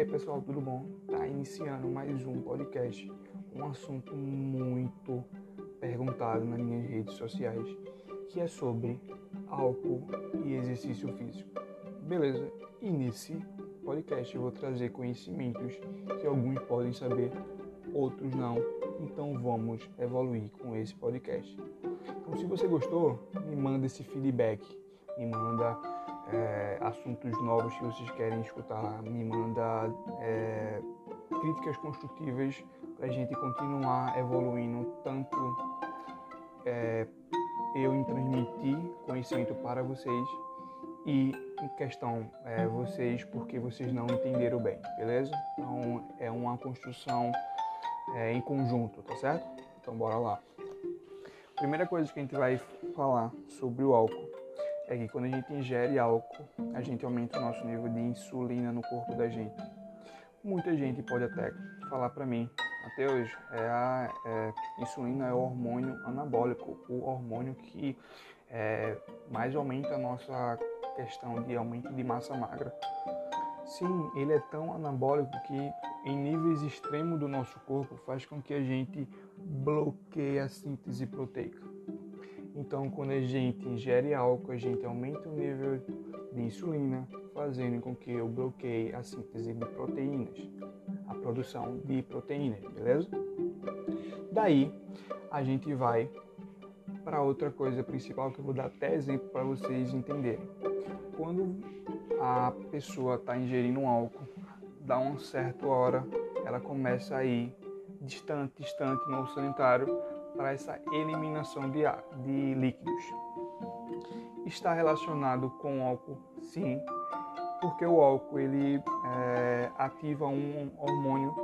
aí pessoal, tudo bom? Tá iniciando mais um podcast, um assunto muito perguntado nas minhas redes sociais, que é sobre álcool e exercício físico. Beleza? E nesse podcast eu vou trazer conhecimentos que alguns podem saber, outros não. Então vamos evoluir com esse podcast. Então se você gostou, me manda esse feedback, me manda é, assuntos novos que vocês querem escutar, me manda é, críticas construtivas para a gente continuar evoluindo tanto é, eu em transmitir conhecimento para vocês e em questão é, vocês porque vocês não entenderam bem, beleza? Então é uma construção é, em conjunto, tá certo? Então bora lá. Primeira coisa que a gente vai falar sobre o álcool é que quando a gente ingere álcool, a gente aumenta o nosso nível de insulina no corpo da gente. Muita gente pode até falar para mim, Mateus, é a é, insulina é o hormônio anabólico, o hormônio que é, mais aumenta a nossa questão de aumento de massa magra. Sim, ele é tão anabólico que em níveis extremos do nosso corpo faz com que a gente bloqueie a síntese proteica. Então, quando a gente ingere álcool, a gente aumenta o nível de insulina, fazendo com que eu bloqueie a síntese de proteínas, a produção de proteínas, beleza? Daí, a gente vai para outra coisa principal que eu vou dar até exemplo para vocês entenderem. Quando a pessoa está ingerindo um álcool, dá uma certa hora, ela começa a ir distante, distante no sanitário para essa eliminação de, de líquidos. Está relacionado com álcool? Sim, porque o álcool ele é, ativa um hormônio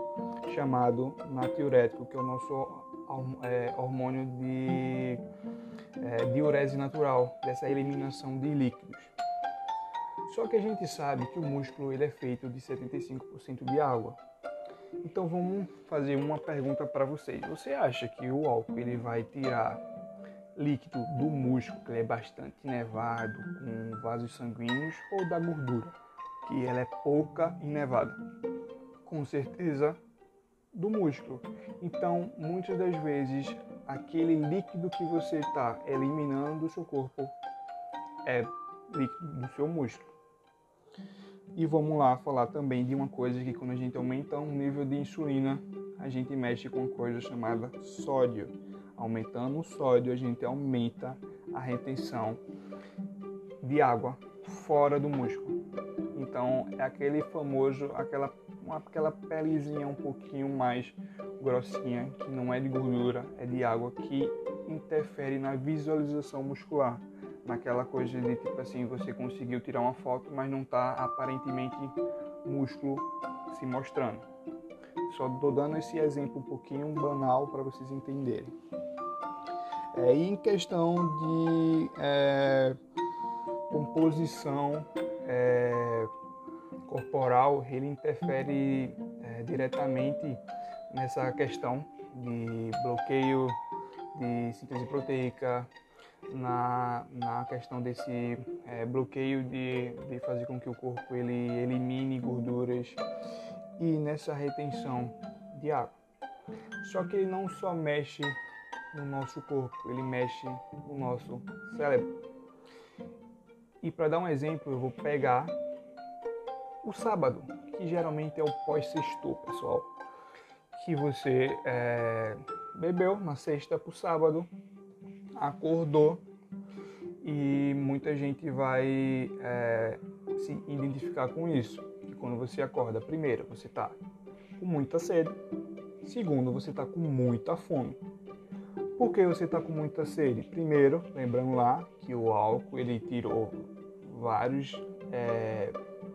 chamado natriurético, que é o nosso é, hormônio de é, diurese natural, dessa eliminação de líquidos. Só que a gente sabe que o músculo ele é feito de 75% de água. Então vamos fazer uma pergunta para vocês. Você acha que o álcool ele vai tirar líquido do músculo, que ele é bastante nevado, com vasos sanguíneos, ou da gordura, que ela é pouca e nevada? Com certeza do músculo. Então, muitas das vezes, aquele líquido que você está eliminando do seu corpo é líquido do seu músculo. E vamos lá falar também de uma coisa que quando a gente aumenta o nível de insulina, a gente mexe com uma coisa chamada sódio. Aumentando o sódio, a gente aumenta a retenção de água fora do músculo. Então é aquele famoso, aquela, aquela pelezinha um pouquinho mais grossinha, que não é de gordura, é de água, que interfere na visualização muscular naquela coisa de tipo assim, você conseguiu tirar uma foto, mas não está aparentemente músculo se mostrando. Só estou dando esse exemplo um pouquinho banal para vocês entenderem. É, e em questão de é, composição é, corporal, ele interfere é, diretamente nessa questão de bloqueio de síntese proteica, na, na questão desse é, bloqueio de, de fazer com que o corpo ele elimine gorduras e nessa retenção de água. Só que ele não só mexe no nosso corpo, ele mexe no nosso cérebro. E para dar um exemplo, eu vou pegar o sábado, que geralmente é o pós-sexto, pessoal. Que você é, bebeu na sexta para o sábado, acordou e muita gente vai é, se identificar com isso. Que quando você acorda, primeiro, você está com muita sede, segundo, você está com muita fome. Por que você está com muita sede? Primeiro, lembrando lá que o álcool ele tirou vários é,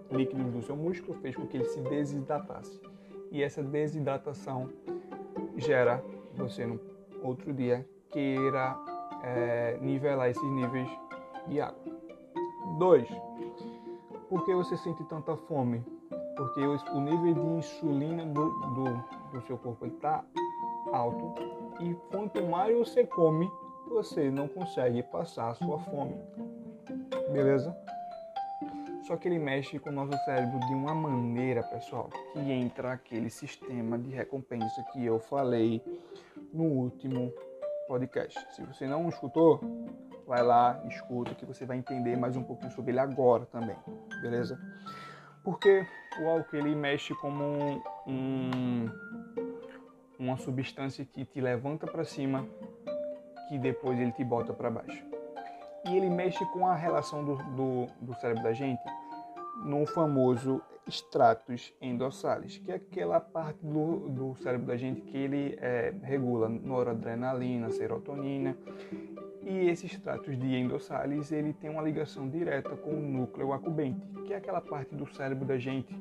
líquidos do seu músculo, fez com que ele se desidratasse. E essa desidratação gera você no outro dia queira é, nivelar esses níveis de água. 2. Por que você sente tanta fome? Porque o nível de insulina do, do, do seu corpo está alto e quanto mais você come, você não consegue passar a sua fome. Beleza? Só que ele mexe com o nosso cérebro de uma maneira, pessoal, que entra aquele sistema de recompensa que eu falei no último podcast. Se você não escutou, vai lá, escuta, que você vai entender mais um pouquinho sobre ele agora também, beleza? Porque o álcool ele mexe como um, uma substância que te levanta para cima, que depois ele te bota para baixo. E ele mexe com a relação do, do, do cérebro da gente no famoso estratos endossales, que é aquela parte do, do cérebro da gente que ele é, regula noradrenalina, serotonina. E esses estratos de endossales, ele tem uma ligação direta com o núcleo acubente, que é aquela parte do cérebro da gente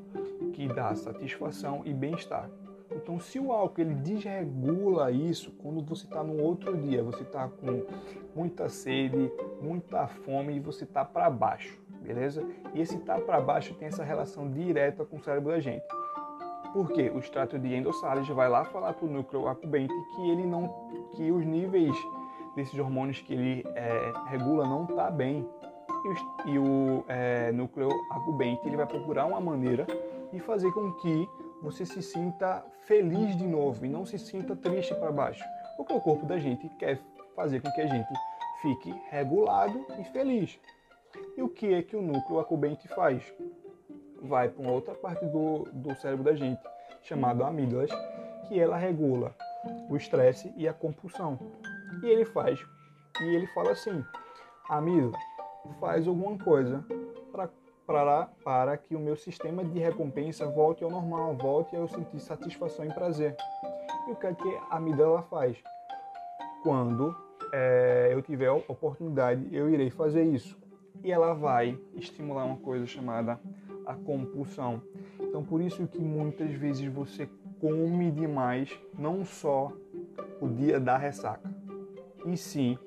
que dá satisfação e bem-estar. Então, se o álcool ele desregula isso, quando você está no outro dia, você está com muita sede, muita fome e você está para baixo, beleza? E esse tá para baixo tem essa relação direta com o cérebro da gente. Porque o extrato de endossales vai lá falar para o núcleo acubente que ele não, que os níveis desses hormônios que ele é, regula não tá bem. E o, e o é, núcleo acubente ele vai procurar uma maneira de fazer com que você se sinta feliz de novo e não se sinta triste para baixo. Porque o corpo da gente quer fazer com que a gente fique regulado e feliz. E o que é que o núcleo acubente faz? Vai para uma outra parte do, do cérebro da gente, chamada amígdalas, que ela regula o estresse e a compulsão. E ele faz, e ele fala assim, amígdala, faz alguma coisa para, para que o meu sistema de recompensa volte ao normal, volte a eu sentir satisfação e prazer. E o que, é que a amígdala faz? Quando é, eu tiver a oportunidade, eu irei fazer isso. E ela vai estimular uma coisa chamada a compulsão. Então, por isso que muitas vezes você come demais, não só o dia da ressaca, e sim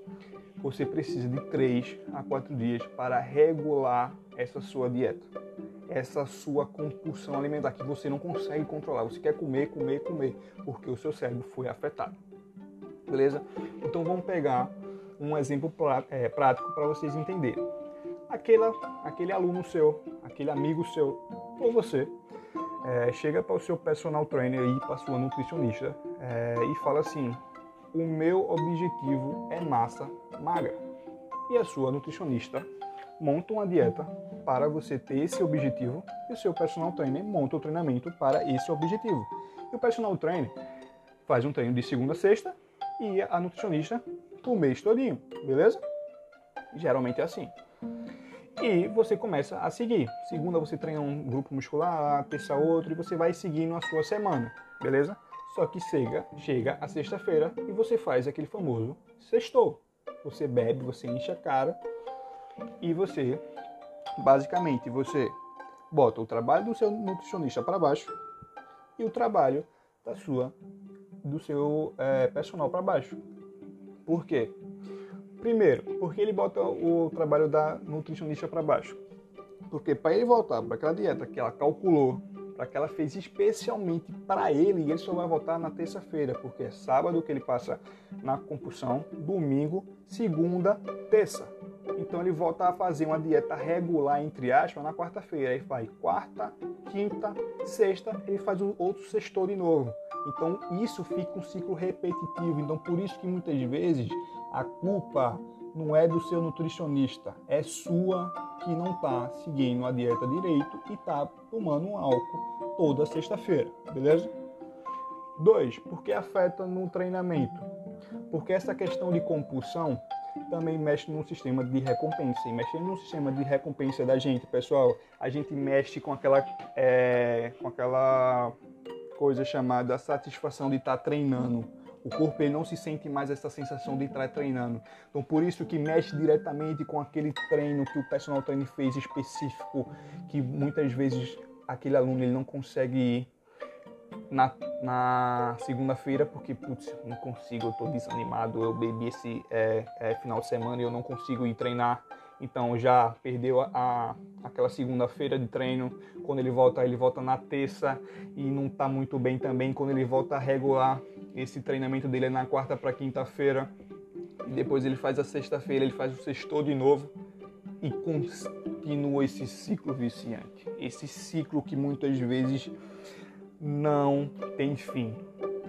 você precisa de 3 a 4 dias para regular essa sua dieta, essa sua compulsão alimentar que você não consegue controlar. Você quer comer, comer, comer, porque o seu cérebro foi afetado. Beleza? Então vamos pegar um exemplo é, prático para vocês entenderem. Aquela, aquele aluno seu, aquele amigo seu, ou você, é, chega para o seu personal trainer e para sua nutricionista é, e fala assim: o meu objetivo é massa magra. E a sua nutricionista monta uma dieta para você ter esse objetivo e o seu personal trainer monta o treinamento para esse objetivo. E o personal trainer faz um treino de segunda a sexta e a nutricionista o mês todinho, beleza? Geralmente é assim. E você começa a seguir. Segunda você treina um grupo muscular, terça outro e você vai seguindo a sua semana, beleza? Só que chega, chega a sexta-feira e você faz aquele famoso sextou. Você bebe, você enche a cara e você, basicamente, você bota o trabalho do seu nutricionista para baixo e o trabalho da sua, do seu é, personal para baixo. Por quê? Primeiro, porque ele bota o trabalho da nutricionista para baixo. Porque para ele voltar para aquela dieta que ela calculou, para que ela fez especialmente para ele, ele só vai voltar na terça-feira, porque é sábado que ele passa na compulsão, domingo, segunda, terça. Então ele volta a fazer uma dieta regular, entre aspas, na quarta-feira. Aí faz quarta, quinta, sexta, ele faz um outro sextor de novo. Então isso fica um ciclo repetitivo. Então por isso que muitas vezes a culpa não é do seu nutricionista, é sua que não está seguindo a dieta direito e está tomando um álcool toda sexta-feira, beleza? Dois, porque afeta no treinamento. Porque essa questão de compulsão também mexe no sistema de recompensa. E mexendo no sistema de recompensa da gente, pessoal, a gente mexe com aquela, é, com aquela coisa chamada satisfação de estar tá treinando. O corpo ele não se sente mais essa sensação de estar treinando. Então, por isso que mexe diretamente com aquele treino que o personal trainer fez específico, que muitas vezes aquele aluno ele não consegue ir na, na segunda-feira, porque, putz, não consigo, eu estou desanimado, eu bebi esse é, é, final de semana e eu não consigo ir treinar. Então já perdeu a, a aquela segunda-feira de treino. Quando ele volta, ele volta na terça e não está muito bem também. Quando ele volta regular, esse treinamento dele é na quarta para quinta-feira. E depois ele faz a sexta-feira, ele faz o sexto de novo. E continua esse ciclo viciante, esse ciclo que muitas vezes não tem fim.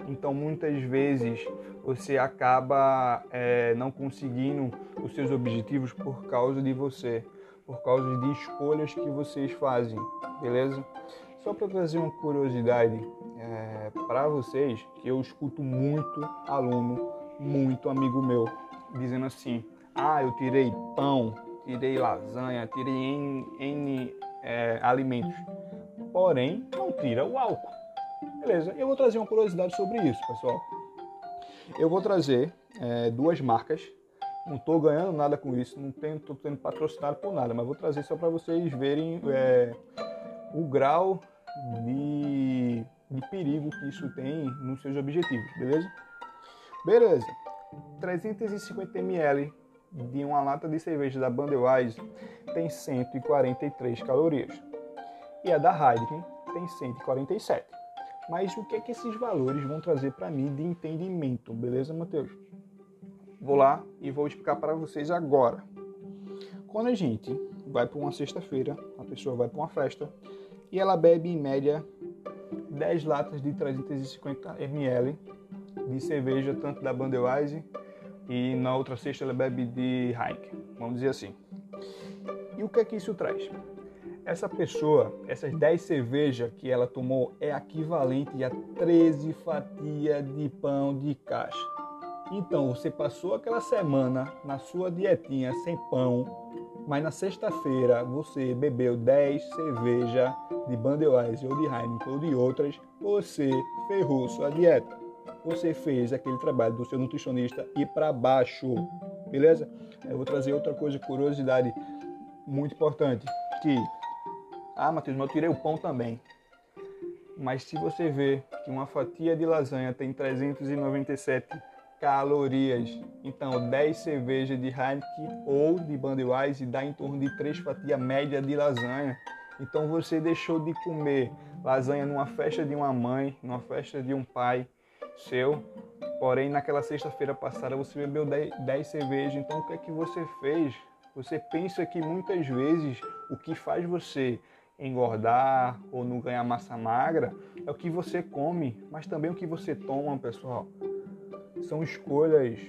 Então, muitas vezes você acaba é, não conseguindo os seus objetivos por causa de você, por causa de escolhas que vocês fazem, beleza? Só para trazer uma curiosidade é, para vocês, que eu escuto muito aluno, muito amigo meu, dizendo assim: ah, eu tirei pão, tirei lasanha, tirei N, N é, alimentos, porém não tira o álcool. Beleza, eu vou trazer uma curiosidade sobre isso, pessoal. Eu vou trazer é, duas marcas. Não estou ganhando nada com isso, não estou sendo patrocinado por nada, mas vou trazer só para vocês verem é, o grau de, de perigo que isso tem nos seus objetivos, beleza? Beleza. 350 ml de uma lata de cerveja da Budweiser tem 143 calorias e a da Heineken tem 147. Mas o que é que esses valores vão trazer para mim de entendimento, beleza, Matheus? Vou lá e vou explicar para vocês agora. Quando a gente vai para uma sexta-feira, a pessoa vai para uma festa e ela bebe em média 10 latas de 350 ml de cerveja, tanto da Budweiser e na outra sexta ela bebe de Heineken, vamos dizer assim. E o que é que isso traz? Essa pessoa, essas 10 cervejas que ela tomou é equivalente a 13 fatias de pão de caixa. Então, você passou aquela semana na sua dietinha sem pão, mas na sexta-feira você bebeu 10 cervejas de Budweiser ou de Heineken ou de outras, você ferrou sua dieta. Você fez aquele trabalho do seu nutricionista ir para baixo, beleza? Eu vou trazer outra coisa, curiosidade muito importante, que ah, Matheus, mas eu tirei o pão também. Mas se você vê que uma fatia de lasanha tem 397 calorias, então 10 cervejas de Heineken ou de Budweiser dá em torno de 3 fatias média de lasanha. Então você deixou de comer lasanha numa festa de uma mãe, numa festa de um pai seu, porém naquela sexta-feira passada você bebeu 10, 10 cervejas. Então o que é que você fez? Você pensa que muitas vezes o que faz você engordar ou não ganhar massa magra é o que você come, mas também o que você toma, pessoal. São escolhas.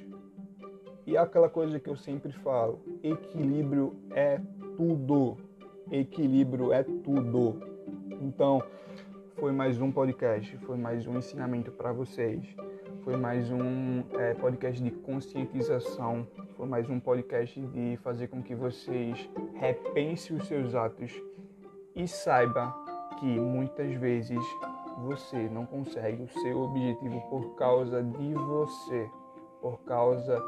E aquela coisa que eu sempre falo: equilíbrio é tudo. Equilíbrio é tudo. Então, foi mais um podcast, foi mais um ensinamento para vocês, foi mais um é, podcast de conscientização, foi mais um podcast de fazer com que vocês repensem os seus atos e saiba que muitas vezes você não consegue o seu objetivo por causa de você, por causa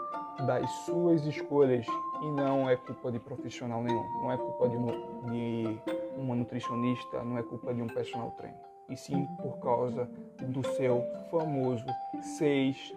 das suas escolhas e não é culpa de profissional nenhum, não é culpa de, de uma nutricionista, não é culpa de um personal trainer, e sim por causa do seu famoso sexto.